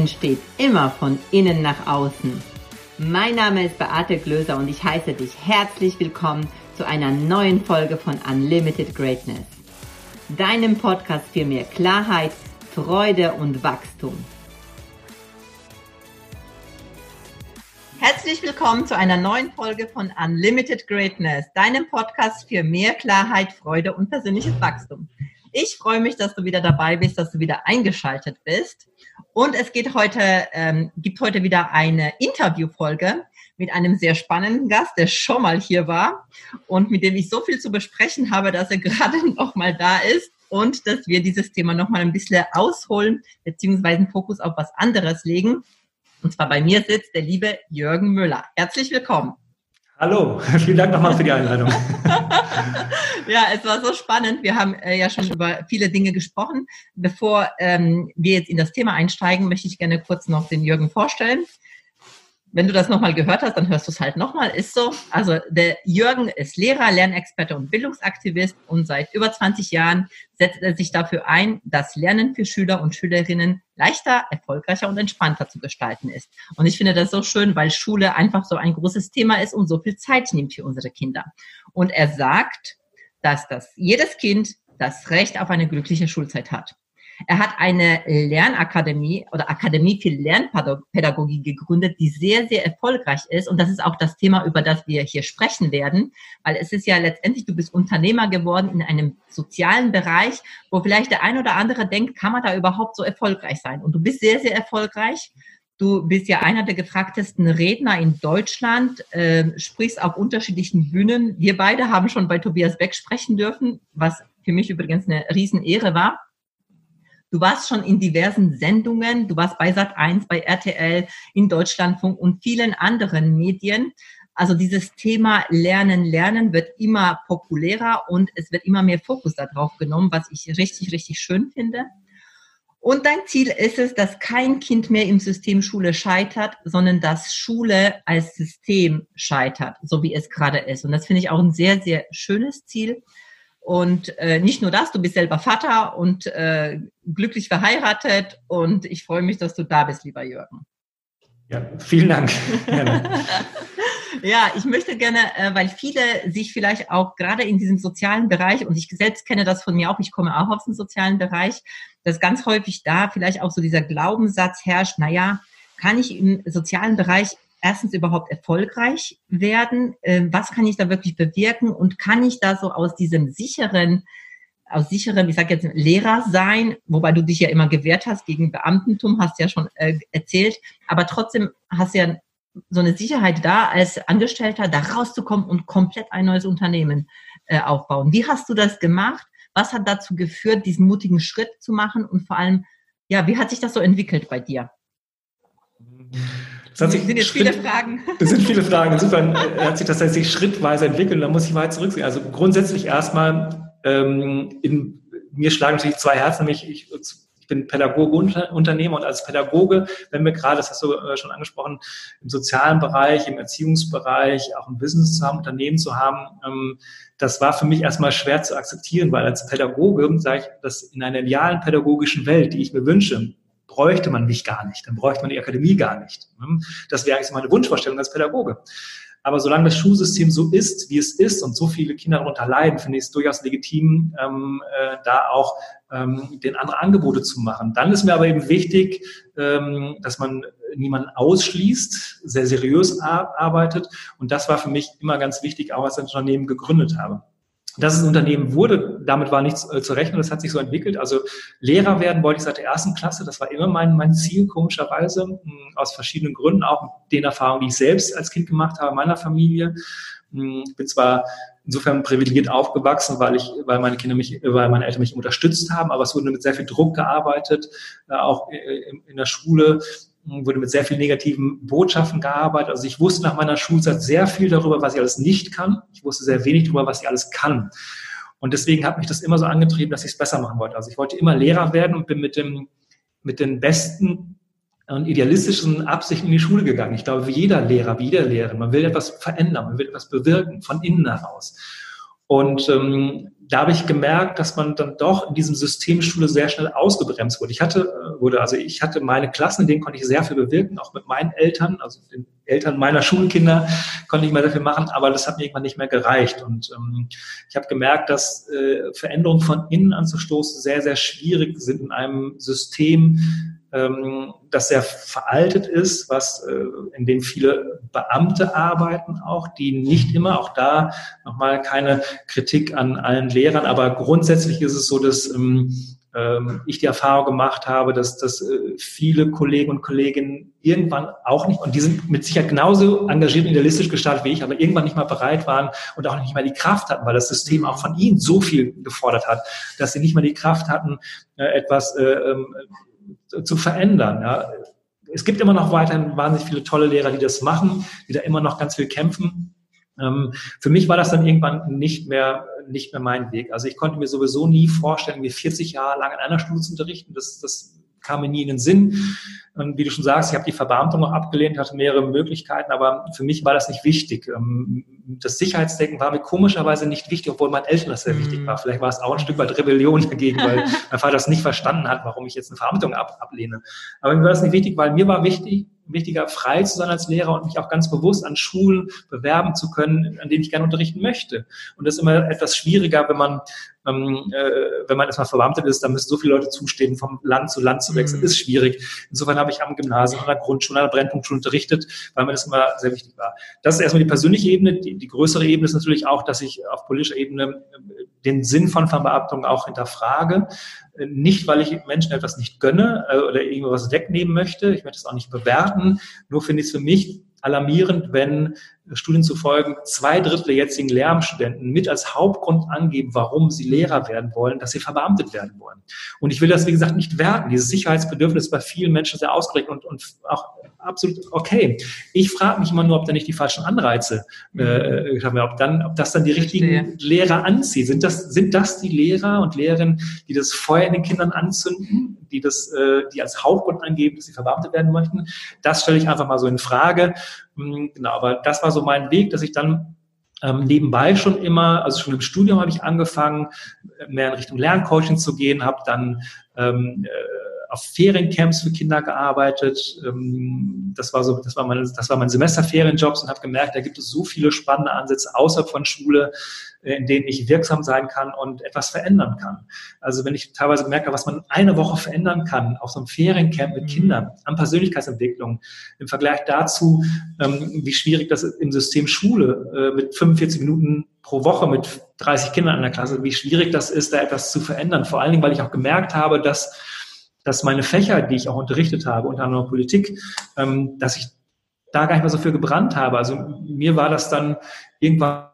Entsteht immer von innen nach außen. Mein Name ist Beate Glöser und ich heiße dich herzlich willkommen zu einer neuen Folge von Unlimited Greatness. Deinem Podcast für mehr Klarheit, Freude und Wachstum. Herzlich willkommen zu einer neuen Folge von Unlimited Greatness, deinem Podcast für mehr Klarheit, Freude und persönliches Wachstum. Ich freue mich, dass du wieder dabei bist, dass du wieder eingeschaltet bist. Und es geht heute, ähm, gibt heute wieder eine Interviewfolge mit einem sehr spannenden Gast, der schon mal hier war und mit dem ich so viel zu besprechen habe, dass er gerade noch mal da ist und dass wir dieses Thema noch mal ein bisschen ausholen beziehungsweise einen Fokus auf was anderes legen. Und zwar bei mir sitzt der liebe Jürgen Müller. Herzlich willkommen. Hallo, vielen Dank nochmal für die Einladung. ja, es war so spannend. Wir haben äh, ja schon über viele Dinge gesprochen. Bevor ähm, wir jetzt in das Thema einsteigen, möchte ich gerne kurz noch den Jürgen vorstellen wenn du das nochmal gehört hast, dann hörst du es halt nochmal. Ist so. Also der Jürgen ist Lehrer, Lernexperte und Bildungsaktivist und seit über 20 Jahren setzt er sich dafür ein, dass Lernen für Schüler und Schülerinnen leichter, erfolgreicher und entspannter zu gestalten ist. Und ich finde das so schön, weil Schule einfach so ein großes Thema ist und so viel Zeit nimmt für unsere Kinder. Und er sagt, dass das jedes Kind das Recht auf eine glückliche Schulzeit hat. Er hat eine Lernakademie oder Akademie für Lernpädagogik gegründet, die sehr, sehr erfolgreich ist. Und das ist auch das Thema, über das wir hier sprechen werden, weil es ist ja letztendlich, du bist Unternehmer geworden in einem sozialen Bereich, wo vielleicht der ein oder andere denkt, kann man da überhaupt so erfolgreich sein? Und du bist sehr, sehr erfolgreich. Du bist ja einer der gefragtesten Redner in Deutschland, äh, sprichst auf unterschiedlichen Bühnen. Wir beide haben schon bei Tobias Beck sprechen dürfen, was für mich übrigens eine Riesenehre war. Du warst schon in diversen Sendungen, du warst bei Sat1, bei RTL, in Deutschlandfunk und vielen anderen Medien. Also dieses Thema Lernen, Lernen wird immer populärer und es wird immer mehr Fokus darauf genommen, was ich richtig, richtig schön finde. Und dein Ziel ist es, dass kein Kind mehr im System Schule scheitert, sondern dass Schule als System scheitert, so wie es gerade ist. Und das finde ich auch ein sehr, sehr schönes Ziel. Und äh, nicht nur das, du bist selber Vater und äh, glücklich verheiratet. Und ich freue mich, dass du da bist, lieber Jürgen. Ja, vielen Dank. ja, ich möchte gerne, äh, weil viele sich vielleicht auch gerade in diesem sozialen Bereich, und ich selbst kenne das von mir auch, ich komme auch aus dem sozialen Bereich, dass ganz häufig da vielleicht auch so dieser Glaubenssatz herrscht, naja, kann ich im sozialen Bereich erstens überhaupt erfolgreich werden? Ähm, was kann ich da wirklich bewirken? Und kann ich da so aus diesem sicheren, aus sicherem, ich sage jetzt Lehrer sein, wobei du dich ja immer gewehrt hast gegen Beamtentum, hast ja schon äh, erzählt, aber trotzdem hast ja so eine Sicherheit da, als Angestellter da rauszukommen und komplett ein neues Unternehmen äh, aufbauen. Wie hast du das gemacht? Was hat dazu geführt, diesen mutigen Schritt zu machen? Und vor allem, ja, wie hat sich das so entwickelt bei dir? Das, das sind jetzt Schritt, viele Fragen. Das sind viele Fragen. Insofern äh, hat sich das tatsächlich schrittweise entwickelt und da muss ich weit zurücksehen. Also grundsätzlich erstmal, ähm, in mir schlagen natürlich zwei Herzen, nämlich ich, ich bin Pädagoge und Unternehmer und als Pädagoge, wenn wir gerade, das hast du äh, schon angesprochen, im sozialen Bereich, im Erziehungsbereich, auch im Business zu haben, Unternehmen zu haben, ähm, das war für mich erstmal schwer zu akzeptieren, weil als Pädagoge sage ich, dass in einer idealen pädagogischen Welt, die ich mir wünsche, bräuchte man mich gar nicht, dann bräuchte man die Akademie gar nicht. Das wäre eigentlich meine Wunschvorstellung als Pädagoge. Aber solange das Schulsystem so ist, wie es ist und so viele Kinder darunter leiden, finde ich es durchaus legitim, ähm, äh, da auch ähm, den anderen Angebote zu machen. Dann ist mir aber eben wichtig, ähm, dass man niemanden ausschließt, sehr seriös arbeitet. Und das war für mich immer ganz wichtig, auch als ich ein Unternehmen gegründet habe dass es ein Unternehmen wurde, damit war nichts äh, zu rechnen, das hat sich so entwickelt. Also Lehrer werden wollte ich seit der ersten Klasse, das war immer mein, mein Ziel, komischerweise, mh, hm, aus verschiedenen Gründen, auch den Erfahrungen, die ich selbst als Kind gemacht habe, meiner Familie. Mh, hm, bin zwar insofern privilegiert aufgewachsen, weil ich, weil meine Kinder mich, weil meine Eltern mich unterstützt haben, aber es wurde mit sehr viel Druck gearbeitet, äh, auch äh, in der Schule wurde mit sehr vielen negativen Botschaften gearbeitet. Also ich wusste nach meiner Schulzeit sehr viel darüber, was ich alles nicht kann. Ich wusste sehr wenig darüber, was ich alles kann. Und deswegen hat mich das immer so angetrieben, dass ich es besser machen wollte. Also ich wollte immer Lehrer werden und bin mit dem, mit den besten und idealistischen Absichten in die Schule gegangen. Ich glaube, wie jeder Lehrer, wie jeder Lehrerin, man will etwas verändern, man will etwas bewirken, von innen heraus. Und ähm, da habe ich gemerkt, dass man dann doch in diesem System Schule sehr schnell ausgebremst wurde. Ich hatte, äh, wurde, also ich hatte meine Klassen, in denen konnte ich sehr viel bewirken, auch mit meinen Eltern, also den Eltern meiner Schulkinder konnte ich mal viel machen, aber das hat mir irgendwann nicht mehr gereicht. Und ähm, ich habe gemerkt, dass äh, Veränderungen von innen anzustoßen sehr, sehr schwierig sind in einem System, ähm, das sehr veraltet ist, was äh, in dem viele Beamte arbeiten auch, die nicht immer, auch da nochmal keine Kritik an allen Lehrern, aber grundsätzlich ist es so, dass ähm, ähm, ich die Erfahrung gemacht habe, dass, dass äh, viele Kollegen und Kolleginnen irgendwann auch nicht, und die sind mit Sicherheit genauso engagiert und idealistisch gestartet wie ich, aber irgendwann nicht mal bereit waren und auch nicht mal die Kraft hatten, weil das System auch von ihnen so viel gefordert hat, dass sie nicht mal die Kraft hatten, äh, etwas äh, ähm, zu verändern. Ja. Es gibt immer noch weiterhin wahnsinnig viele tolle Lehrer, die das machen, die da immer noch ganz viel kämpfen. Ähm, für mich war das dann irgendwann nicht mehr, nicht mehr mein Weg. Also ich konnte mir sowieso nie vorstellen, mir 40 Jahre lang in einer Schule zu unterrichten. Das, das kam mir nie in den Sinn. Und wie du schon sagst, ich habe die Verbeamtung noch abgelehnt, hatte mehrere Möglichkeiten, aber für mich war das nicht wichtig. Ähm, das Sicherheitsdenken war mir komischerweise nicht wichtig, obwohl meinen Eltern das sehr mhm. wichtig war. Vielleicht war es auch ein Stück weit Rebellion dagegen, weil mein Vater das nicht verstanden hat, warum ich jetzt eine Verbeamtung ab, ablehne. Aber mir war das nicht wichtig, weil mir war wichtig, wichtiger, frei zu sein als Lehrer und mich auch ganz bewusst an Schulen bewerben zu können, an denen ich gerne unterrichten möchte. Und das ist immer etwas schwieriger, wenn man, ähm, äh, wenn man erstmal verbeamtet ist, da müssen so viele Leute zustehen, vom Land zu Land zu wechseln, mhm. ist schwierig. Insofern habe ich am Gymnasium, an der Grundschule, an der Brennpunktschule unterrichtet, weil mir das immer sehr wichtig war. Das ist erstmal die persönliche Ebene. Die, die größere Ebene ist natürlich auch, dass ich auf politischer Ebene äh, den Sinn von Verbeamtung auch hinterfrage. Nicht, weil ich Menschen etwas nicht gönne äh, oder irgendwas wegnehmen möchte. Ich möchte es auch nicht bewerten. Nur finde ich es für mich alarmierend, wenn Studien zu folgen zwei Drittel der jetzigen Lehramtsstudenten mit als Hauptgrund angeben, warum sie Lehrer werden wollen, dass sie verbeamtet werden wollen. Und ich will das, wie gesagt, nicht werten. Dieses Sicherheitsbedürfnis bei vielen Menschen sehr ausgeprägt und, und auch absolut okay. Ich frage mich immer nur, ob da nicht die falschen Anreize äh, haben, ob dann, ob das dann die richtigen Lehrer anzieht. Sind das, sind das die Lehrer und Lehrerinnen, die das Feuer in den Kindern anzünden, die das, äh, die als Hauptgrund angeben, dass sie verbeamtet werden möchten? Das stelle ich einfach mal so in Frage. Hm, genau, aber das war so mein Weg, dass ich dann ähm, nebenbei schon immer, also schon im Studium habe ich angefangen, mehr in Richtung Lerncoaching zu gehen, habe dann ähm, äh, auf Feriencamps für Kinder gearbeitet. Ähm, das war so, das war meine, das war mein Semesterferienjobs und habe gemerkt, da gibt es so viele spannende Ansätze außerhalb von Schule, äh, in denen ich wirksam sein kann und etwas verändern kann. Also wenn ich teilweise merke, was man eine Woche verändern kann auf so einem Feriencamp mit mhm. Kindern an Persönlichkeitsentwicklung im Vergleich dazu, ähm, wie schwierig das im System Schule äh, mit 45 Minuten pro Woche mit 30 Kindern in der Klasse, wie schwierig das ist, da etwas zu verändern. Vor allen Dingen, weil ich auch gemerkt habe, dass dass meine Fächer, die ich auch unterrichtet habe, unter anderem Politik, ähm, dass ich da gar nicht mehr so viel gebrannt habe. Also mir war das dann irgendwann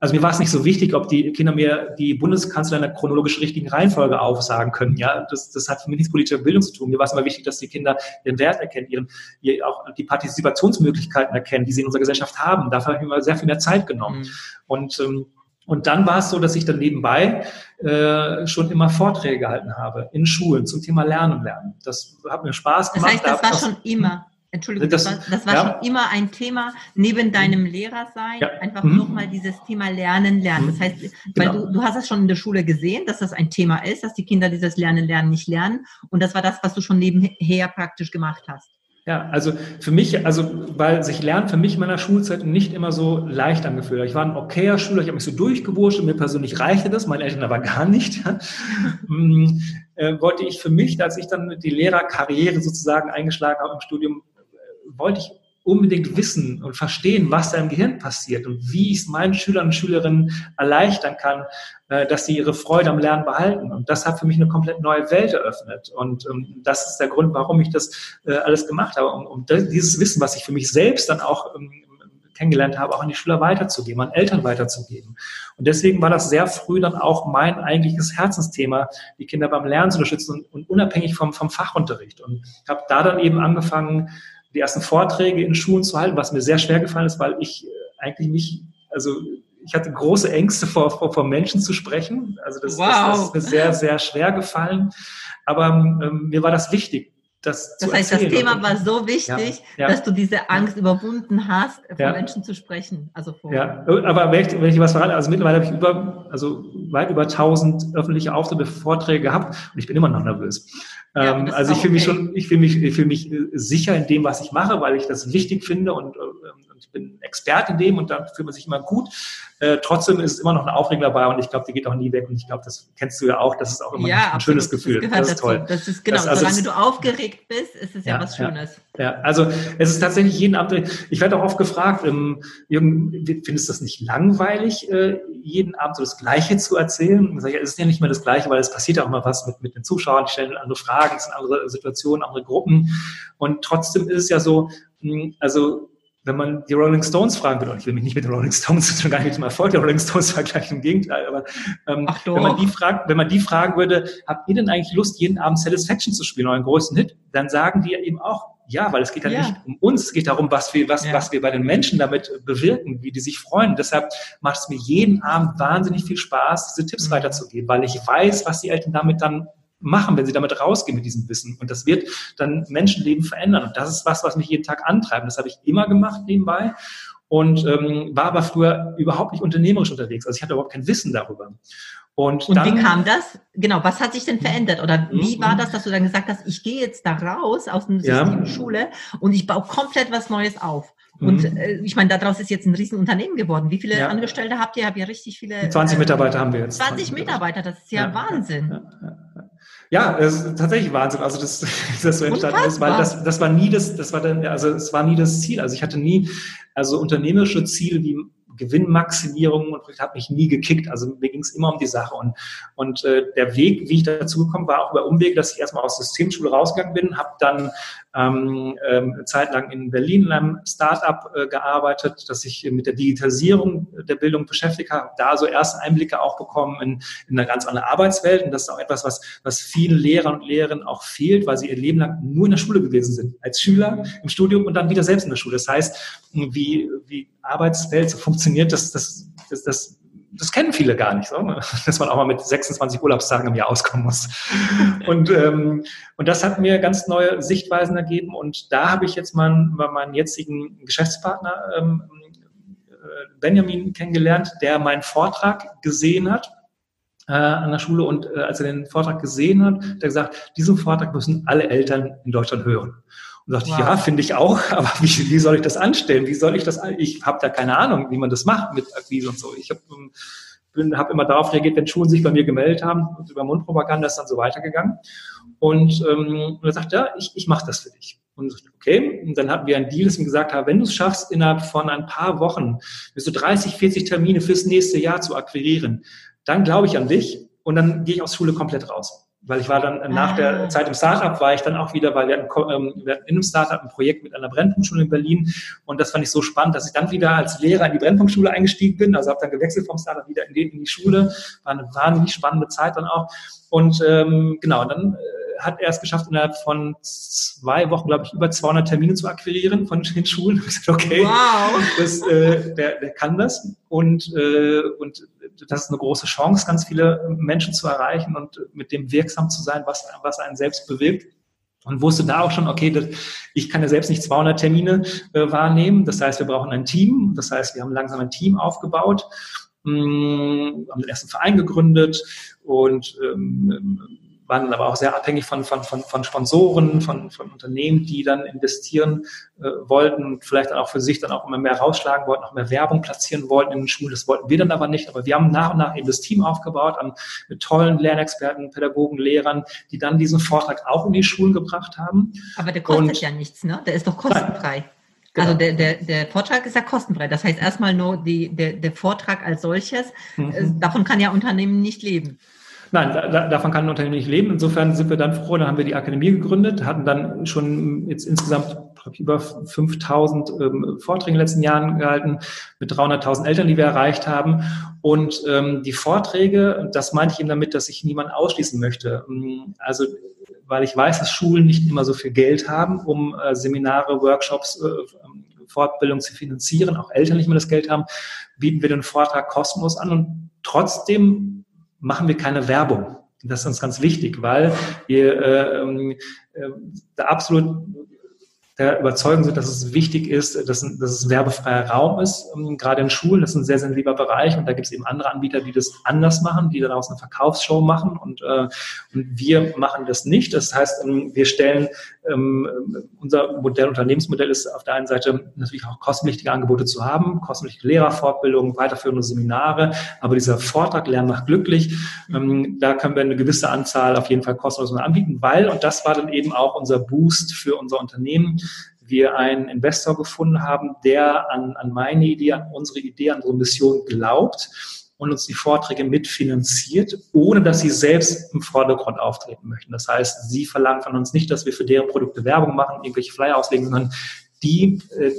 also mir war es nicht so wichtig, ob die Kinder mir die Bundeskanzler in der chronologisch richtigen Reihenfolge aufsagen können. Ja, das, das hat mit nichts politischer Bildung zu tun. Mir war es immer wichtig, dass die Kinder ihren Wert erkennen, ihren, auch die Partizipationsmöglichkeiten erkennen, die sie in unserer Gesellschaft haben. Dafür habe ich mir sehr viel mehr Zeit genommen. Mhm. Und ähm, und dann war es so, dass ich dann nebenbei äh, schon immer Vorträge gehalten habe in Schulen zum Thema Lernen Lernen. Das hat mir Spaß gemacht. Das heißt, das war schon immer. Entschuldigung, das, das war, das war ja. schon immer ein Thema neben deinem Lehrersein, ja. einfach mhm. nochmal dieses Thema Lernen, Lernen. Das heißt, weil genau. du, du hast es schon in der Schule gesehen, dass das ein Thema ist, dass die Kinder dieses Lernen, Lernen nicht lernen. Und das war das, was du schon nebenher praktisch gemacht hast. Ja, also für mich, also weil sich Lernen für mich in meiner Schulzeit nicht immer so leicht angefühlt hat. Ich war ein okayer Schüler, ich habe mich so durchgewurscht und mir persönlich reichte das, meine Eltern aber gar nicht. Hm, äh, wollte ich für mich, als ich dann die Lehrerkarriere sozusagen eingeschlagen habe im Studium, äh, wollte ich unbedingt wissen und verstehen, was da im Gehirn passiert und wie ich es meinen Schülern und Schülerinnen erleichtern kann, äh, dass sie ihre Freude am Lernen behalten. Und das hat für mich eine komplett neue Welt eröffnet. Und ähm, das ist der Grund, warum ich das äh, alles gemacht habe, um, dieses Wissen, was ich für mich selbst dann auch ähm, kennengelernt habe, auch an die Schüler weiterzugeben, an Eltern weiterzugeben. Und deswegen war das sehr früh dann auch mein eigentliches Herzensthema, die Kinder beim Lernen zu unterstützen und, und unabhängig vom, vom Fachunterricht. Und habe da dann eben angefangen, die ersten Vorträge in Schulen zu halten, was mir sehr schwer gefallen ist, weil ich äh, eigentlich mich, also ich hatte große Ängste vor, vor, vor Menschen zu sprechen. Also das, wow. das, das ist mir sehr, sehr schwer gefallen. Aber ähm, mir war das wichtig, das, das heißt, das Thema war so wichtig, ja, ja. dass du diese Angst überwunden hast, vor ja. Menschen zu sprechen. Also vor ja, aber wenn ich, wenn ich was verrate, also mittlerweile habe ich über, also weit über 1000 öffentliche Auftritte, Vorträge gehabt und ich bin immer noch nervös. Ähm, also ich fühle okay. mich schon, ich fühle mich, ich fühle mich äh, sicher in dem, was ich mache, weil ich das wichtig finde und, äh, und ich bin Experte in dem und da fühlt man sich immer gut. Äh, trotzdem ist immer noch eine Aufregung dabei und ich glaube, die geht auch nie weg und ich glaube, das kennst du ja auch, das ist auch immer ja, ein absolut. schönes Gefühl. Das, das ist toll. Das ist genau, das, also solange du aufgeregt bist, ist es ja, ja was Schönes. Ja, also es ist tatsächlich jeden Abend, ich werde auch oft gefragt, ähm, findest du das nicht langweilig, äh, jeden Abend so das Gleiche zu erzählen? Ich sage, es ist ja nicht mehr das Gleiche, weil es passiert ja auch immer was mit, mit den Zuschauern, die stellen andere Fragen, es sind andere Situationen, andere Gruppen. Und trotzdem ist es ja so, hm, also wenn man die Rolling Stones fragen würde, und ich will mich nicht mit den Rolling Stones schon gar nicht dem Erfolg der Rolling Stones vergleichen, im Gegenteil, aber ähm, wenn, man die fragt, wenn man die fragen würde, habt ihr denn eigentlich Lust, jeden Abend Satisfaction zu spielen, euren größten Hit, dann sagen die eben auch, ja, weil es geht ja, ja. nicht um uns, es geht darum, was wir, was, ja. was wir bei den Menschen damit bewirken, wie die sich freuen. Deshalb macht es mir jeden Abend wahnsinnig viel Spaß, diese Tipps mhm. weiterzugeben, weil ich weiß, was die Eltern damit dann machen, wenn sie damit rausgehen mit diesem Wissen. Und das wird dann Menschenleben verändern. Und das ist was, was mich jeden Tag antreibt. Das habe ich immer gemacht nebenbei und ähm, war aber früher überhaupt nicht unternehmerisch unterwegs. Also ich hatte überhaupt kein Wissen darüber. Und, und dann, wie kam das? Genau, was hat sich denn verändert? Oder wie mhm. war das, dass du dann gesagt hast, ich gehe jetzt da raus aus dem System ja. Schule und ich baue komplett was Neues auf? Und mhm. äh, ich meine, daraus ist jetzt ein Riesenunternehmen geworden. Wie viele ja. Angestellte habt ihr? Habt ihr richtig viele? 20 äh, Mitarbeiter haben wir jetzt. 20, 20 Mitarbeiter, das ist ja, ja Wahnsinn. Ja, ja, es ist tatsächlich Wahnsinn. Also das, das so entstanden ist, weil das, das war nie das, das war dann, also es war nie das Ziel. Also ich hatte nie, also unternehmerische Ziele wie Gewinnmaximierung und hat mich nie gekickt. Also mir ging es immer um die Sache. Und, und äh, der Weg, wie ich dazu gekommen war, auch über Umwege, dass ich erstmal aus Systemschule rausgegangen bin, habe dann ähm, ähm, zeitlang in Berlin in einem Start-up äh, gearbeitet, das sich mit der Digitalisierung der Bildung beschäftigt hat, da so erste Einblicke auch bekommen in, in eine ganz andere Arbeitswelt. Und das ist auch etwas, was, was vielen Lehrern und Lehrerinnen auch fehlt, weil sie ihr Leben lang nur in der Schule gewesen sind, als Schüler im Studium und dann wieder selbst in der Schule. Das heißt, wie, wie Arbeitswelt so funktioniert, das, das, das, das das kennen viele gar nicht, so, dass man auch mal mit 26 Urlaubstagen im Jahr auskommen muss. Und, ähm, und das hat mir ganz neue Sichtweisen ergeben. Und da habe ich jetzt mal, mal meinen jetzigen Geschäftspartner ähm, äh, Benjamin kennengelernt, der meinen Vortrag gesehen hat äh, an der Schule. Und äh, als er den Vortrag gesehen hat, hat er gesagt, diesen Vortrag müssen alle Eltern in Deutschland hören. Und sagte wow. ich, ja, finde ich auch, aber wie, wie soll ich das anstellen? Wie soll ich das, ich habe da keine Ahnung, wie man das macht mit Akquise und so. Ich habe bin, habe immer darauf reagiert, wenn Schulen sich bei mir gemeldet haben und über Mundpropaganda ist dann so weitergegangen. Und, ähm, und er sagt, ja, ich, ich mache das für dich. Und ich, okay, und dann hatten wir einen Deal, dass wir gesagt haben, wenn du es schaffst, innerhalb von ein paar Wochen bis zu 30, 40 Termine fürs nächste Jahr zu akquirieren, dann glaube ich an dich und dann gehe ich aus Schule komplett raus weil ich war dann nach der ah. Zeit im Startup, war ich dann auch wieder, weil wir hatten, ähm, wir hatten in einem Startup ein Projekt mit einer Brennpunktschule in Berlin. Und das fand ich so spannend, dass ich dann wieder als Lehrer in die Brennpunktschule eingestiegen bin, also habe dann gewechselt vom Startup wieder in die, in die Schule, war eine wahnsinnig spannende Zeit dann auch. Und ähm, genau, dann äh, hat er es geschafft, innerhalb von zwei Wochen, glaube ich, über 200 Termine zu akquirieren von den Schulen. Ich gesagt, okay, wow. das, äh, der, der kann das und, äh, und das ist eine große Chance, ganz viele Menschen zu erreichen und mit dem wirksam zu sein, was, was einen selbst bewirkt. Und wusste da auch schon, okay, das, ich kann ja selbst nicht 200 Termine äh, wahrnehmen. Das heißt, wir brauchen ein Team. Das heißt, wir haben langsam ein Team aufgebaut, mh, hm, haben den ersten Verein gegründet und ähm, waren dann aber auch sehr abhängig von, von, von, von Sponsoren, von, von Unternehmen, die dann investieren äh, wollten und vielleicht dann auch für sich dann auch immer mehr rausschlagen wollten, auch mehr Werbung platzieren wollten in den Schulen. Das wollten wir dann aber nicht. Aber wir haben nach und nach eben das Team aufgebaut an, mit tollen Lernexperten, Pädagogen, Lehrern, die dann diesen Vortrag auch in die Schulen gebracht haben. Aber der kostet und, ja nichts, ne? Der ist doch kostenfrei. Genau. Also der, der, der Vortrag ist ja kostenfrei. Das heißt erstmal nur die, der, der Vortrag als solches. Mhm. Äh, davon kann ja Unternehmen nicht leben. Nein, da, davon kann ein Unternehmen nicht leben. Insofern sind wir dann froh, dann haben wir die Akademie gegründet, hatten dann schon jetzt insgesamt über 5000 ähm, Vorträge in den letzten Jahren gehalten, mit 300.000 Eltern, die wir erreicht haben. Und ähm, die Vorträge, das meinte ich eben damit, dass ich niemanden ausschließen möchte. Ähm, also weil ich weiß, dass Schulen nicht immer so viel Geld haben, um äh, Seminare, Workshops, äh, Fortbildung zu finanzieren, auch Eltern nicht mehr das Geld haben, bieten wir den Vortrag kostenlos an und trotzdem machen wir keine Werbung. Das ist uns ganz wichtig, weil wir äh, äh, da absolut der Überzeugung sind, dass es wichtig ist, dass, dass es werbefreier Raum ist, ähm, gerade in Schulen. Das ist ein sehr sensibler Bereich und da gibt es eben andere Anbieter, die das anders machen, die daraus eine Verkaufsshow machen und, äh, und wir machen das nicht. Das heißt, ähm, wir stellen ähm, unser Modell, Unternehmensmodell ist auf der einen Seite natürlich auch kostenpflichtige Angebote zu haben, kostenpflichtige Lehrerfortbildung, weiterführende Seminare, aber dieser Vortrag Lernen macht glücklich, ähm, da können wir eine gewisse Anzahl auf jeden Fall kostenlos anbieten, weil, und das war dann eben auch unser Boost für unser Unternehmen, wir einen Investor gefunden haben, der an, an meine Idee, an unsere Idee, an unsere Mission glaubt und uns die Vorträge mitfinanziert, ohne dass sie selbst im Vordergrund auftreten möchten. Das heißt, sie verlangen von uns nicht, dass wir für deren Produkte Werbung machen, irgendwelche Flyer auslegen, sondern die, äh,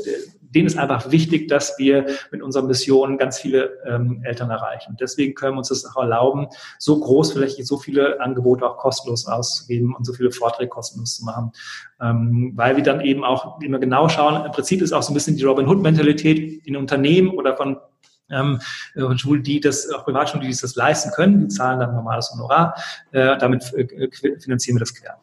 denen ist einfach wichtig, dass wir mit unserer Mission ganz viele ähm, Eltern erreichen. Deswegen können wir uns das auch erlauben, so groß vielleicht so viele Angebote auch kostenlos auszugeben und so viele Vorträge kostenlos zu machen. Ähm, weil wir dann eben auch immer genau schauen, im Prinzip ist auch so ein bisschen die Robin Hood-Mentalität in Unternehmen oder von ähm, Schulen, die das, auch Privatschulen, die das leisten können, die zahlen dann normales Honorar, äh, damit äh, finanzieren wir das quer.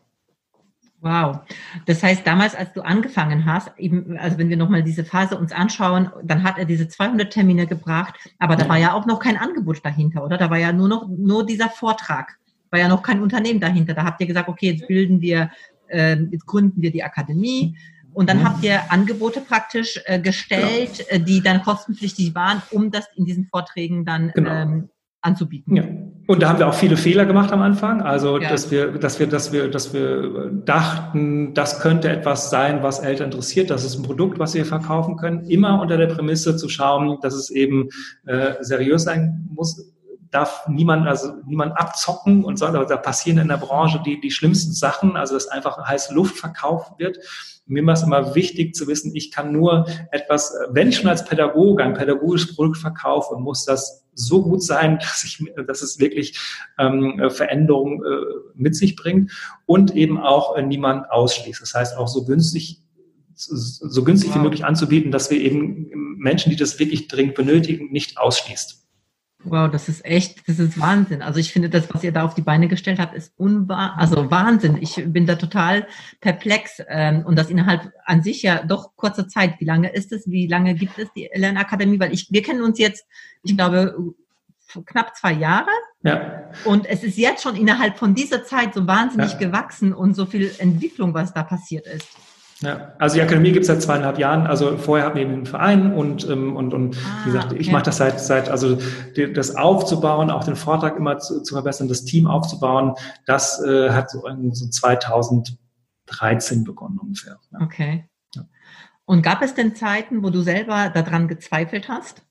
Wow. Das heißt, damals, als du angefangen hast, eben, also wenn wir nochmal diese Phase uns anschauen, dann hat er diese 200 Termine gebracht, aber da war ja auch noch kein Angebot dahinter, oder? Da war ja nur noch, nur dieser Vortrag, war ja noch kein Unternehmen dahinter. Da habt ihr gesagt, okay, jetzt bilden wir, äh, jetzt gründen wir die Akademie, und dann mhm. habt ihr Angebote praktisch äh, gestellt, genau. äh, die dann kostenpflichtig waren, um das in diesen Vorträgen dann genau. ähm, anzubieten. Ja. Und da haben wir auch viele Fehler gemacht am Anfang. Also, ja. dass wir, dass wir, dass wir, dass wir dachten, das könnte etwas sein, was Eltern interessiert. Das ist ein Produkt, was wir verkaufen können. Immer unter der Prämisse zu schauen, dass es eben äh, seriös sein muss darf niemand, also niemand abzocken und so, da passieren in der Branche die, die schlimmsten Sachen, also dass einfach heiße Luft verkauft wird. Mir war es immer wichtig zu wissen, ich kann nur etwas, wenn ich schon als Pädagoge ein pädagogisches Produkt verkaufe, muss das so gut sein, dass, ich, dass es wirklich ähm, Veränderungen äh, mit sich bringt und eben auch äh, niemand ausschließt. Das heißt auch so günstig so günstig wow. wie möglich anzubieten, dass wir eben Menschen, die das wirklich dringend benötigen, nicht ausschließt. Wow, das ist echt, das ist Wahnsinn. Also ich finde, das, was ihr da auf die Beine gestellt habt, ist unwahr, also Wahnsinn. Ich bin da total perplex ähm, und das innerhalb an sich ja doch kurzer Zeit. Wie lange ist es? Wie lange gibt es die Lernakademie? Weil ich, wir kennen uns jetzt, ich glaube, knapp zwei Jahre. Ja. Und es ist jetzt schon innerhalb von dieser Zeit so wahnsinnig ja. gewachsen und so viel Entwicklung, was da passiert ist. Ja, also die Akademie gibt es seit zweieinhalb Jahren. Also vorher hatten wir einen Verein und, ähm, und, und ah, wie gesagt, okay. ich mache das seit, seit, also das aufzubauen, auch den Vortrag immer zu, zu verbessern, das Team aufzubauen, das äh, hat so, so 2013 begonnen ungefähr. Ja. Okay. Ja. Und gab es denn Zeiten, wo du selber daran gezweifelt hast?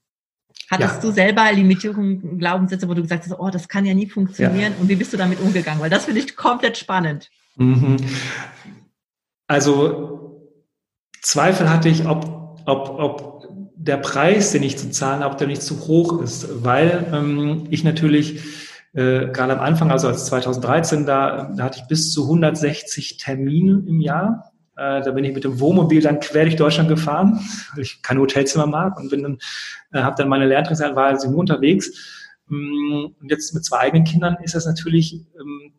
Hattest ja. du selber Limitierungen, Glaubenssätze, wo du gesagt hast, oh, das kann ja nie funktionieren? Und wie bist du damit umgegangen? Weil das finde ich komplett spannend. Mhm. Also Zweifel hatte ich, ob, ob, ob der Preis, den ich zu zahlen habe, der nicht zu hoch ist, weil ähm, ich natürlich äh, gerade am Anfang, also als 2013, da, da hatte ich bis zu 160 Termine im Jahr. Äh, da bin ich mit dem Wohnmobil dann quer durch Deutschland gefahren, weil ich kein Hotelzimmer mag und bin dann, äh, habe dann meine Lerntrainingseinheit, war also nur unterwegs. Mm, und jetzt mit zwei eigenen Kindern ist das natürlich ähm,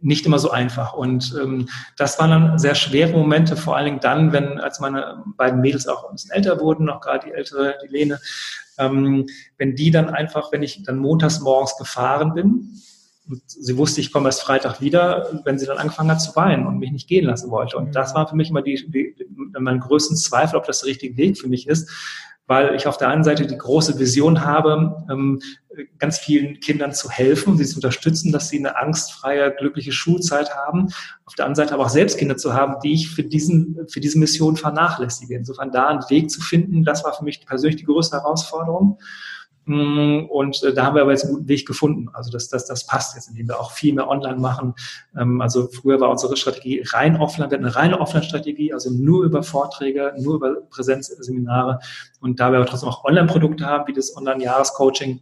nicht immer so einfach. Und ähm, das waren dann sehr schwere Momente, vor allen Dingen dann, wenn, als meine beiden Mädels auch ein bisschen älter wurden, noch gerade die ältere, die Lene, ähm, wenn die dann einfach, wenn ich dann montags morgens gefahren bin, und sie wusste, ich komme erst Freitag wieder, wenn sie dann angefangen hat zu weinen und mich nicht gehen lassen wollte. Und das war für mich immer die, die, mein größten Zweifel, ob das der richtige Weg für mich ist, weil ich auf der einen Seite die große Vision habe, ähm, ganz vielen Kindern zu helfen, sie zu unterstützen, dass sie eine angstfreie, glückliche Schulzeit haben. Auf der anderen Seite aber auch selbst Kinder zu haben, die ich für, diesen, für diese Mission vernachlässige. Insofern da einen Weg zu finden, das war für mich persönlich die größte Herausforderung. Mm, und äh, da haben wir aber jetzt einen guten Weg gefunden. Also das, das, das passt jetzt, indem wir auch viel mehr online machen. Ähm, also früher war unsere Strategie rein offline, wir hatten eine reine Offline-Strategie, also nur über Vorträge, nur über Präsenzseminare. Und da wir aber trotzdem auch Online-Produkte haben, wie das Online-Jahrescoaching,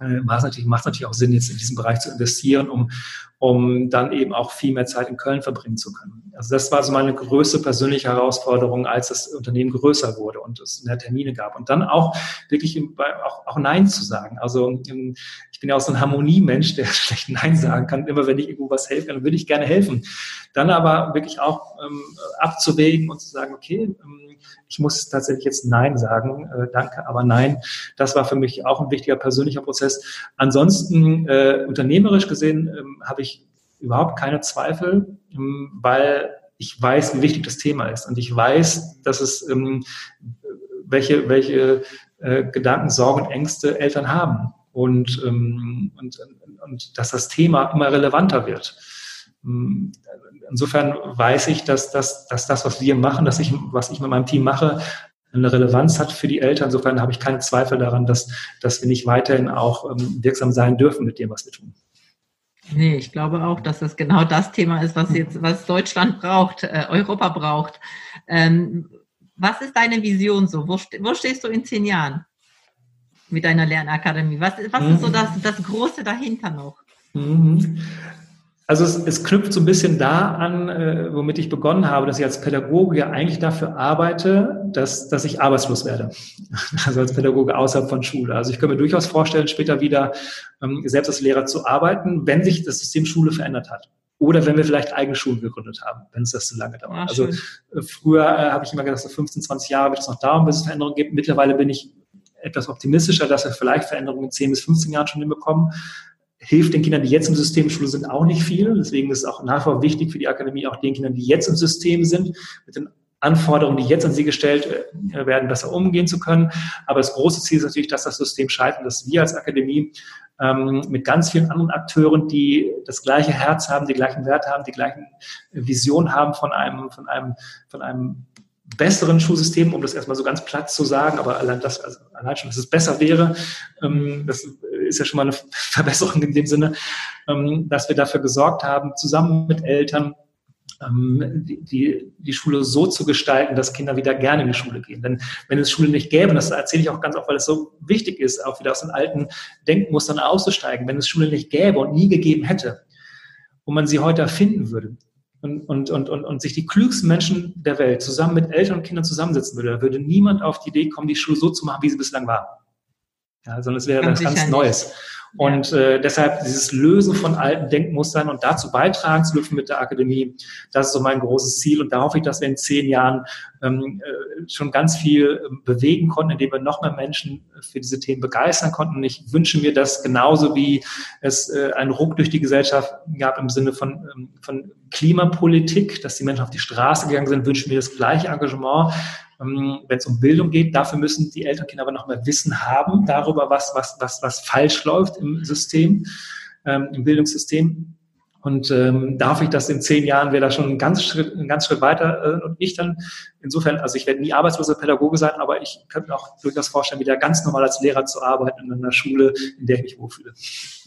äh, macht es natürlich, macht natürlich auch Sinn, jetzt in diesem Bereich zu investieren, um, um dann eben auch viel mehr Zeit in Köln verbringen zu können. Also das war so meine größte persönliche Herausforderung, als das Unternehmen größer wurde und es mehr Termine gab. Und dann auch wirklich auch, auch Nein zu sagen. Also ähm, ich bin ja auch so ein Harmoniemensch, der schlecht Nein sagen kann. Immer wenn ich irgendwo was helfen kann, würde ich gerne helfen. Dann aber wirklich auch ähm, abzuwägen und zu sagen, okay, ähm, ich muss tatsächlich jetzt Nein sagen, äh, danke, aber nein. Das war für mich auch ein wichtiger persönlicher Prozess. Ansonsten, äh, unternehmerisch gesehen, ähm, habe ich überhaupt keine Zweifel, ähm, weil ich weiß, wie wichtig das Thema ist und ich weiß, dass es ähm, welche welche äh, Gedanken, Sorgen und Ängste Eltern haben und, ähm, und und dass das Thema immer relevanter wird. Insofern weiß ich, dass, dass, dass das, was wir machen, dass ich, was ich mit meinem Team mache, eine Relevanz hat für die Eltern. Insofern habe ich keine Zweifel daran, dass, dass wir nicht weiterhin auch ähm, wirksam sein dürfen mit dem, was wir tun. Nee, ich glaube auch, dass das genau das Thema ist, was jetzt, was Deutschland braucht, äh, Europa braucht. Ähm, was ist deine Vision so? Wo, wo, stehst du in zehn Jahren mit deiner Lernakademie? Was, was mhm. ist so das, das Große dahinter noch? Mhm. Also es, es knüpft so ein bisschen da an, äh, womit ich begonnen habe, dass ich als Pädagoge ja eigentlich dafür arbeite, dass, dass ich arbeitslos werde. Also als Pädagoge außerhalb von Schule. Also ich kann mir durchaus vorstellen, später wieder ähm, selbst als Lehrer zu arbeiten, wenn sich das System Schule verändert hat. Oder wenn wir vielleicht eigene Schulen gegründet haben, wenn es das zu lange dauert. Ach, also äh, früher äh, habe ich immer gedacht, so 15, 20 Jahre wird es noch dauern, bis es Veränderungen gibt. Mittlerweile bin ich etwas optimistischer, dass wir vielleicht Veränderungen in 10 bis 15 Jahren schon hinbekommen hilft den Kindern, die jetzt im System Schule sind, auch nicht viel. Deswegen ist es auch nach wie vor wichtig für die Akademie, auch den Kindern, die jetzt im System sind, mit den Anforderungen, die jetzt an sie gestellt äh, werden, besser umgehen zu können. Aber das große Ziel ist natürlich, dass das System scheitert, dass wir als Akademie ähm, mit ganz vielen anderen Akteuren, die das gleiche Herz haben, die gleichen Werte haben, die gleichen Visionen haben von einem, von einem, von einem besseren Schulsystem, um das erstmal so ganz platt zu sagen, aber allein das, also allein schon, dass es besser wäre, ähm, das ist ja schon mal eine Verbesserung in dem Sinne, ähm, dass wir dafür gesorgt haben, zusammen mit Eltern, ähm, die, die, Schule so zu gestalten, dass Kinder wieder gerne in die Schule gehen. Denn wenn es Schule nicht gäbe, und das erzähle ich auch ganz oft, weil es so wichtig ist, auch wieder aus den alten Denkmustern auszusteigen, wenn es Schule nicht gäbe und nie gegeben hätte, und man sie heute erfinden würde, und, und, und, und, und sich die klügsten Menschen der Welt zusammen mit Eltern und Kindern zusammensetzen würde, da würde niemand auf die Idee kommen, die Schule so zu machen, wie sie bislang war. Ja, sondern es wäre ganz, ganz Neues. Und äh, deshalb dieses Lösen von alten Denkmustern und dazu beitragen zu dürfen mit der Akademie, das ist so mein großes Ziel. Und da hoffe ich, dass wir in zehn Jahren ähm, äh, schon ganz viel ähm, bewegen konnten, indem wir noch mehr Menschen für diese Themen begeistern konnten. Und ich wünsche mir das genauso wie es äh, einen Ruck durch die Gesellschaft gab im Sinne von, ähm, von Klimapolitik, dass die Menschen auf die Straße gegangen sind, wünsche mir das gleiche Engagement wenn es um Bildung geht. Dafür müssen die Elternkinder aber noch mehr Wissen haben darüber, was, was, was, was falsch läuft im System, ähm, im Bildungssystem. Und ähm, da hoffe ich, dass in zehn Jahren wir da schon einen ganz Schritt, einen ganz Schritt weiter äh, und ich dann insofern, also ich werde nie arbeitsloser Pädagoge sein, aber ich könnte mir auch durchaus vorstellen, wieder ganz normal als Lehrer zu arbeiten in einer Schule, in der ich mich wohlfühle.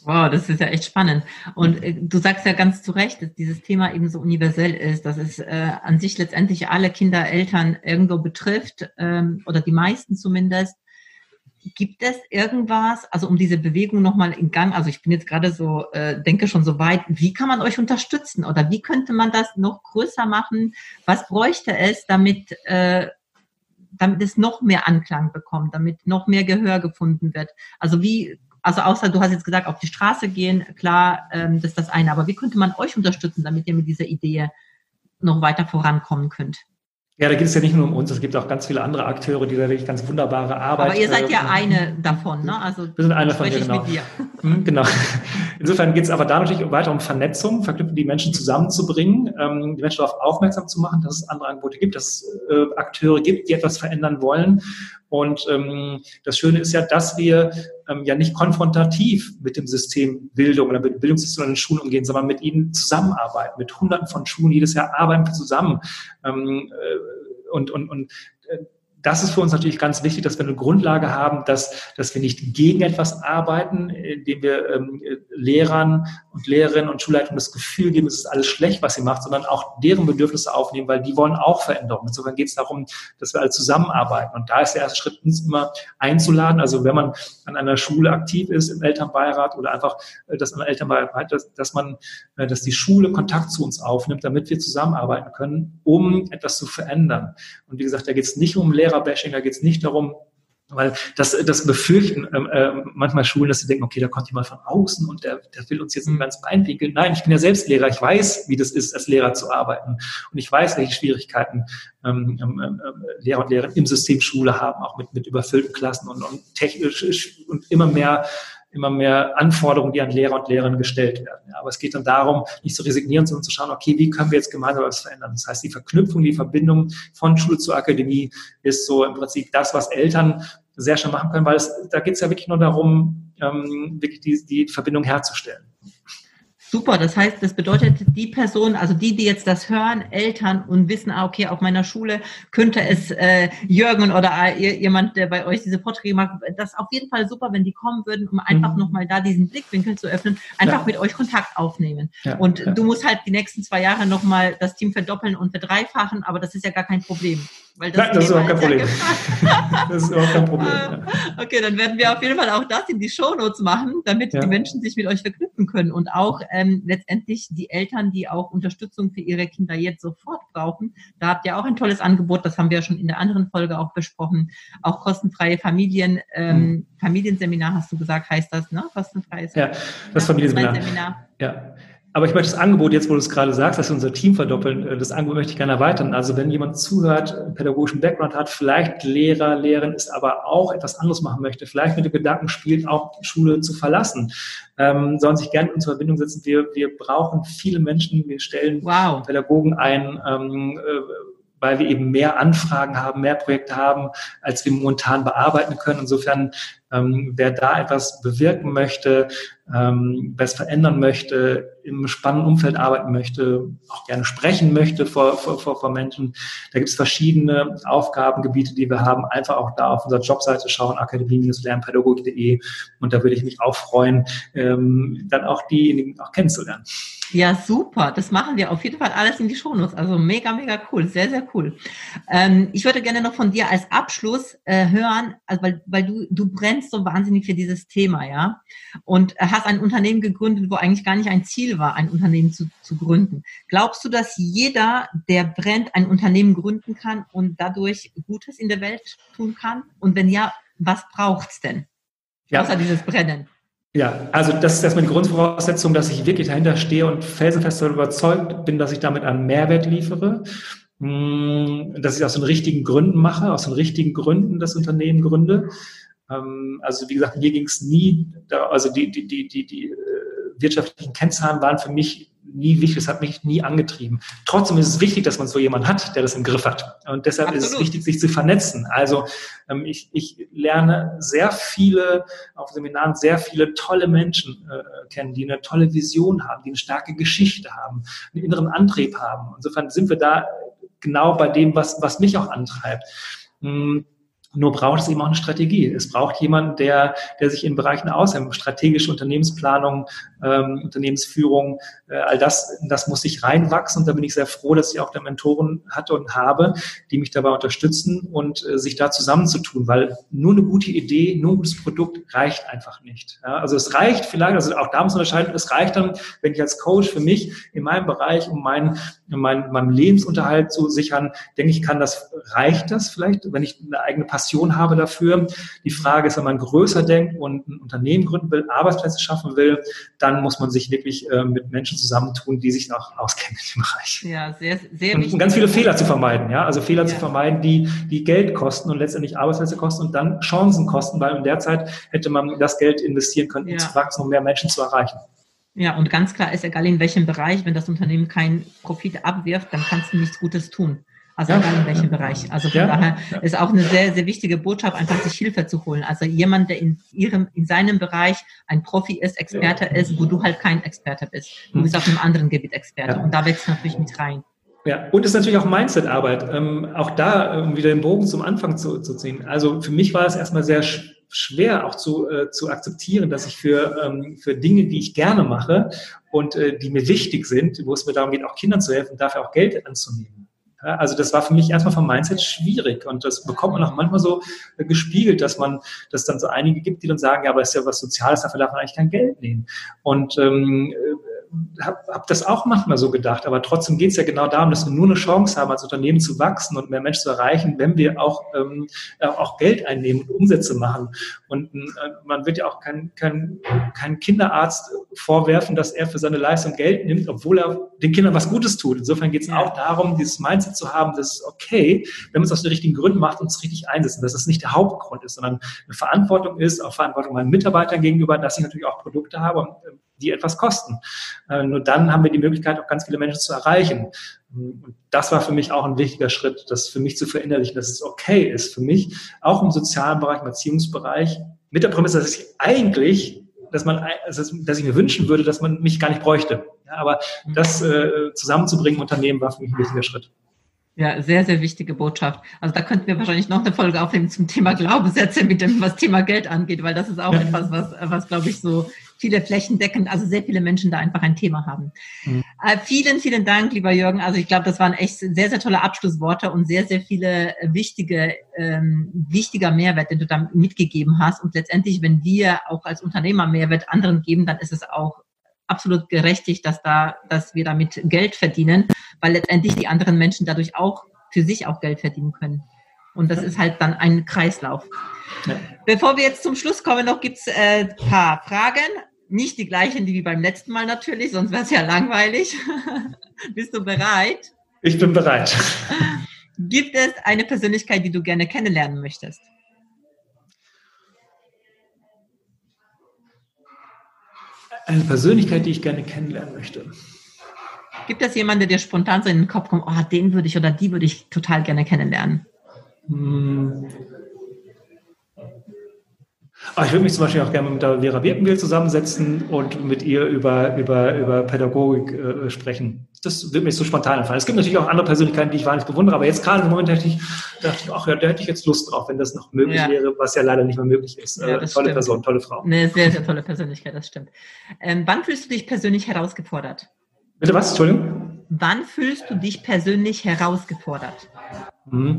Wow, das ist ja echt spannend. Und äh, du sagst ja ganz zu Recht, dass dieses Thema eben so universell ist, dass es äh, an sich letztendlich alle Kinder, Eltern irgendwo betrifft, ähm, oder die meisten zumindest. Gibt es irgendwas, also um diese Bewegung nochmal in Gang, also ich bin jetzt gerade so, äh, denke schon so weit, wie kann man euch unterstützen oder wie könnte man das noch größer machen? Was bräuchte es, damit, äh, damit es noch mehr Anklang bekommt, damit noch mehr Gehör gefunden wird? Also wie also außer du hast jetzt gesagt, auf die Straße gehen, klar, ähm, das ist das eine. Aber wie könnte man euch unterstützen, damit ihr mit dieser Idee noch weiter vorankommen könnt? Ja, da geht es ja nicht nur um uns, es gibt auch ganz viele andere Akteure, die da wirklich ganz wunderbare Arbeit. Aber ihr seid ja eine davon, ne? Also wir sind eine von dir, genau. Hm, genau. Insofern geht es aber da natürlich weiter um Vernetzung, verknüpfen die Menschen zusammenzubringen, ähm, die Menschen darauf aufmerksam zu machen, dass es andere Angebote gibt, dass es äh, Akteure gibt, die etwas verändern wollen. Und ähm, das Schöne ist ja, dass wir ähm, ja nicht konfrontativ mit dem System Bildung oder mit Bildungssystem in den Schulen umgehen, sondern mit ihnen zusammenarbeiten. Mit Hunderten von Schulen jedes Jahr arbeiten wir zusammen. Ähm, äh, und, und, und äh, das ist für uns natürlich ganz wichtig, dass wir eine Grundlage haben, dass, dass wir nicht gegen etwas arbeiten, indem wir ähm, Lehrern und Lehrerinnen und Schulleitungen das Gefühl geben, es ist alles schlecht, was sie macht, sondern auch deren Bedürfnisse aufnehmen, weil die wollen auch Veränderungen. Insofern geht es darum, dass wir alle zusammenarbeiten. Und da ist der erste Schritt, uns immer einzuladen. Also wenn man an einer Schule aktiv ist, im Elternbeirat oder einfach äh, das an Elternbeirat, dass, dass man, äh, dass die Schule Kontakt zu uns aufnimmt, damit wir zusammenarbeiten können, um etwas zu verändern. Und wie gesagt, da geht es nicht um Lehrerbashing, da geht es nicht darum, weil das, das befürchten äh, manchmal Schulen, dass sie denken, okay, da kommt jemand von außen und der, der will uns jetzt ein ganz Bein pinkeln. Nein, ich bin ja selbst Lehrer. Ich weiß, wie das ist, als Lehrer zu arbeiten. Und ich weiß, welche Schwierigkeiten ähm, ähm, ähm Lehrer und Lehrerinnen im System Schule haben, auch mit, mit überfüllten Klassen und, und technisch und immer mehr immer mehr Anforderungen, die an Lehrer und Lehrerinnen gestellt werden. Ja, aber es geht dann darum, nicht zu resignieren, sondern zu schauen, okay, wie können wir jetzt gemeinsam was verändern? Das heißt, die Verknüpfung, die Verbindung von Schule zur Akademie ist so im Prinzip das, was Eltern sehr schnell machen können, weil es, da geht es ja wirklich nur darum, ähm, wirklich die, die Verbindung herzustellen. Super, das heißt, das bedeutet, die Person, also die, die jetzt das hören, Eltern und wissen, ah, okay, auf meiner Schule könnte es äh, Jürgen oder äh, jemand, der bei euch diese Vorträge macht, das ist auf jeden Fall super, wenn die kommen würden, um einfach mhm. nochmal da diesen Blickwinkel zu öffnen, einfach ja. mit euch Kontakt aufnehmen. Ja, und ja. du musst halt die nächsten zwei Jahre nochmal das Team verdoppeln und verdreifachen, aber das ist ja gar kein Problem. Weil das, Nein, das ist auch kein Problem. das ist auch kein Problem. Okay, dann werden wir auf jeden Fall auch das in die Shownotes machen, damit die Menschen sich mit euch verknüpfen können und auch ähm, letztendlich die Eltern, die auch Unterstützung für ihre Kinder jetzt sofort brauchen. Da habt ihr auch ein tolles Angebot, das haben wir ja schon in der anderen Folge auch besprochen. Auch kostenfreie Familien, ähm, mhm. Familienseminar hast du gesagt, heißt das, ne? Kostenfreies ja, das Familienseminar. Ja. Aber ich möchte das Angebot, jetzt wo du es gerade sagst, dass wir unser Team verdoppeln, äh, das Angebot möchte ich gerne erweitern. Also wenn jemand zuhört, einen pädagogischen Background hat, vielleicht Lehrer, Lehrerin ist, aber auch etwas anderes machen möchte, vielleicht mit dem Gedanken spielt, auch die Schule zu verlassen, ähm, sollen sich gerne in unsere Verbindung setzen. Wir, wir brauchen viele Menschen, wir stellen wow. Pädagogen ein, ähm, äh, weil wir eben mehr Anfragen haben, mehr Projekte haben, als wir momentan bearbeiten können. Insofern, ähm, wer da etwas bewirken möchte, ähm, was verändern möchte, im spannenden Umfeld arbeiten möchte, auch gerne sprechen möchte vor, vor, vor, Menschen. Da gibt es verschiedene Aufgabengebiete, die wir haben. Einfach auch da auf unserer Jobseite schauen, akademie-lernpädagogik.de. Und da würde ich mich auch freuen, ähm, dann auch diejenigen auch kennenzulernen. Ja, super. Das machen wir auf jeden Fall alles in die Shownotes. Also mega, mega cool. Sehr, sehr cool. Ähm, ich würde gerne noch von dir als Abschluss äh, hören, also weil, weil du, du brennst so wahnsinnig für dieses Thema, ja. Und äh, hast ein Unternehmen gegründet, wo eigentlich gar nicht ein Ziel war, ein Unternehmen zu, zu gründen. Glaubst du, dass jeder, der brennt, ein Unternehmen gründen kann und dadurch Gutes in der Welt tun kann? Und wenn ja, was braucht's denn? Ja. Außer dieses Brennen. Ja, also das ist erstmal die Grundvoraussetzung, dass ich wirklich dahinter stehe und felsenfest darüber überzeugt bin, dass ich damit einen Mehrwert liefere, hm, dass ich aus den richtigen Gründen mache, aus den richtigen Gründen das Unternehmen gründe. Ähm, also wie gesagt, mir ging es nie, also die, die, die, die, die äh, wirtschaftlichen Kennzahlen waren für mich nie wichtig, das hat mich nie angetrieben. Trotzdem ist es wichtig, dass man so jemanden hat, der das im Griff hat. Und deshalb Absolut. ist es wichtig, sich zu vernetzen. Also ähm, ich, ich lerne sehr viele, auf Seminaren sehr viele tolle Menschen äh, kennen, die eine tolle Vision haben, die eine starke Geschichte haben, einen inneren Antrieb haben. Insofern sind wir da genau bei dem, was, was mich auch antreibt. Hm nur braucht es eben auch eine Strategie. Es braucht jemanden, der, der sich in Bereichen auskennt, strategische Unternehmensplanung, ähm, Unternehmensführung, äh, all das, das muss sich reinwachsen. Und da bin ich sehr froh, dass ich auch der Mentoren hatte und habe, die mich dabei unterstützen und äh, sich da zusammenzutun, weil nur eine gute Idee, nur ein gutes Produkt reicht einfach nicht. Ja, also es reicht vielleicht, also auch da muss man unterscheiden, es reicht dann, wenn ich als Coach für mich in meinem Bereich, um meinen, mein, meinen Lebensunterhalt zu sichern, denke ich, kann das, reicht das vielleicht, wenn ich eine eigene Passion habe dafür. Die Frage ist, wenn man größer denkt und ein Unternehmen gründen will, Arbeitsplätze schaffen will, dann muss man sich wirklich äh, mit Menschen zusammentun, die sich noch auskennen in dem Bereich. Ja, sehr, sehr und, wichtig. Und ganz viele Fehler zu vermeiden, ja, also Fehler ja. zu vermeiden, die, die Geld kosten und letztendlich Arbeitsplätze kosten und dann Chancen kosten, weil in der Zeit hätte man das Geld investieren können, um zu wachsen, um mehr Menschen zu erreichen. Ja, und ganz klar ist, egal in welchem Bereich, wenn das Unternehmen keinen Profit abwirft, dann kannst du nichts Gutes tun. Also ja. egal in welchem Bereich. Also von ja. daher ist auch eine sehr, sehr wichtige Botschaft, einfach sich Hilfe zu holen. Also jemand, der in ihrem, in seinem Bereich ein Profi ist, Experte ist, wo du halt kein Experte bist. Du hm. bist auf einem anderen Gebiet Experte. Und da wächst natürlich mit rein. Ja, und es ist natürlich auch Mindset-Arbeit. Ähm, auch da, um wieder den Bogen zum Anfang zu, zu ziehen. Also für mich war es erstmal sehr schwer auch zu, äh, zu akzeptieren, dass ich für, ähm, für Dinge, die ich gerne mache und äh, die mir wichtig sind, wo es mir darum geht, auch Kindern zu helfen, dafür auch Geld anzunehmen. Also das war für mich erstmal vom Mindset schwierig und das bekommt man auch manchmal so äh, gespiegelt, dass man, dass dann so einige gibt, die dann sagen, ja, aber es ist ja was Soziales, dafür darf man eigentlich kein Geld nehmen. Und ähm, habe hab das auch manchmal so gedacht, aber trotzdem geht es ja genau darum, dass wir nur eine Chance haben, als Unternehmen zu wachsen und mehr Menschen zu erreichen, wenn wir auch, ähm, auch Geld einnehmen und Umsätze machen. Und äh, man wird ja auch kein, kein, kein Kinderarzt vorwerfen, dass er für seine Leistung Geld nimmt, obwohl er den Kindern was Gutes tut. Insofern geht es auch darum, dieses Mindset zu haben, dass es okay, wenn man es aus den richtigen Gründen macht und es richtig einsetzt, dass es nicht der Hauptgrund ist, sondern eine Verantwortung ist, auch Verantwortung meinen Mitarbeitern gegenüber, dass ich natürlich auch Produkte habe und äh, die etwas kosten. Äh, nur dann haben wir die Möglichkeit, auch ganz viele Menschen zu erreichen. Und das war für mich auch ein wichtiger Schritt, das für mich zu verinnerlichen, dass es okay ist für mich, auch im sozialen Bereich, im Erziehungsbereich, mit der Prämisse, dass ich eigentlich, dass man, dass ich mir wünschen würde, dass man mich gar nicht bräuchte. Ja, aber das äh, zusammenzubringen im Unternehmen war für mich ein wichtiger Schritt. Ja, sehr, sehr wichtige Botschaft. Also da könnten wir wahrscheinlich noch eine Folge aufnehmen zum Thema Glaubenssätze mit dem, was Thema Geld angeht, weil das ist auch etwas, was, was glaube ich so viele flächendeckend, also sehr viele Menschen da einfach ein Thema haben. Mhm. Äh, vielen, vielen Dank, lieber Jürgen. Also ich glaube, das waren echt sehr, sehr tolle Abschlussworte und sehr, sehr viele wichtige, ähm, wichtiger Mehrwert, den du da mitgegeben hast. Und letztendlich, wenn wir auch als Unternehmer Mehrwert anderen geben, dann ist es auch absolut gerechtigt, dass da, dass wir damit Geld verdienen, weil letztendlich die anderen Menschen dadurch auch für sich auch Geld verdienen können. Und das ist halt dann ein Kreislauf. Ja. Bevor wir jetzt zum Schluss kommen, noch gibt's äh, paar Fragen. Nicht die gleichen wie beim letzten Mal natürlich, sonst wäre es ja langweilig. Bist du bereit? Ich bin bereit. Gibt es eine Persönlichkeit, die du gerne kennenlernen möchtest? Eine Persönlichkeit, die ich gerne kennenlernen möchte. Gibt es jemanden, der dir spontan so in den Kopf kommt, oh, den würde ich oder die würde ich total gerne kennenlernen? Hm. Ah, ich würde mich zum Beispiel auch gerne mit der Vera Birkenbiel zusammensetzen und mit ihr über, über, über Pädagogik äh, sprechen. Das würde mir so spontan einfallen. Es gibt natürlich auch andere Persönlichkeiten, die ich wahrlich bewundere, aber jetzt gerade im Moment dachte ich, dachte ich, ach ja, da hätte ich jetzt Lust drauf, wenn das noch möglich ja. wäre, was ja leider nicht mehr möglich ist. Ja, äh, tolle stimmt. Person, tolle Frau. Eine sehr, sehr tolle Persönlichkeit, das stimmt. Ähm, wann fühlst du dich persönlich herausgefordert? Bitte was? Entschuldigung? Wann fühlst du dich persönlich herausgefordert? Mhm.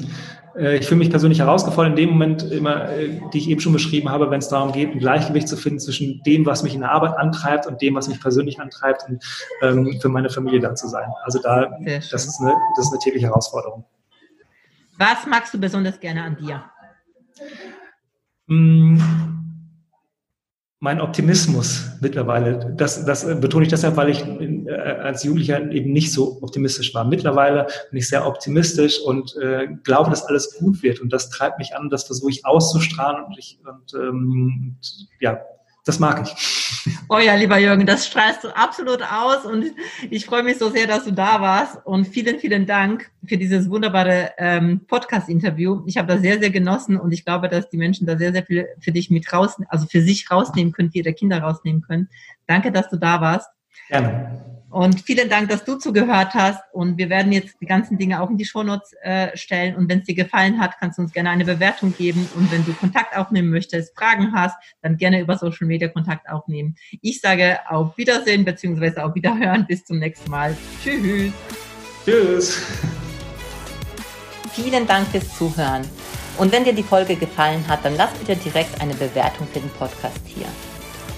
Ich fühle mich persönlich herausgefordert in dem Moment immer, äh, die ich eben schon beschrieben habe, wenn es darum geht, ein Gleichgewicht zu finden zwischen dem, was mich in der Arbeit antreibt und dem, was mich persönlich antreibt und ähm, für meine Familie da zu sein. Also da, das ist, eine, das ist eine tägliche Herausforderung. Was magst du besonders gerne an dir? Mm, mein Optimismus mittlerweile. Das, das betone ich deshalb, weil ich äh, als Jugendlicher eben nicht so optimistisch war. Mittlerweile bin ich sehr optimistisch und äh, glaube, dass alles gut wird. Und das treibt mich an, das versuche ich auszustrahlen und, ich, und ähm, ja, das mag ich. Oh ja, lieber Jürgen, das strahlst du absolut aus und ich freue mich so sehr, dass du da warst und vielen, vielen Dank für dieses wunderbare ähm, Podcast-Interview. Ich habe das sehr, sehr genossen und ich glaube, dass die Menschen da sehr, sehr viel für dich mit raus, also für sich rausnehmen können, für ihre Kinder rausnehmen können. Danke, dass du da warst. Gerne. Und vielen Dank, dass du zugehört hast. Und wir werden jetzt die ganzen Dinge auch in die Shownotes äh, stellen. Und wenn es dir gefallen hat, kannst du uns gerne eine Bewertung geben. Und wenn du Kontakt aufnehmen möchtest, Fragen hast, dann gerne über Social Media Kontakt aufnehmen. Ich sage auf Wiedersehen bzw. auf Wiederhören. Bis zum nächsten Mal. Tschüss. Tschüss. Vielen Dank fürs Zuhören. Und wenn dir die Folge gefallen hat, dann lass bitte direkt eine Bewertung für den Podcast hier.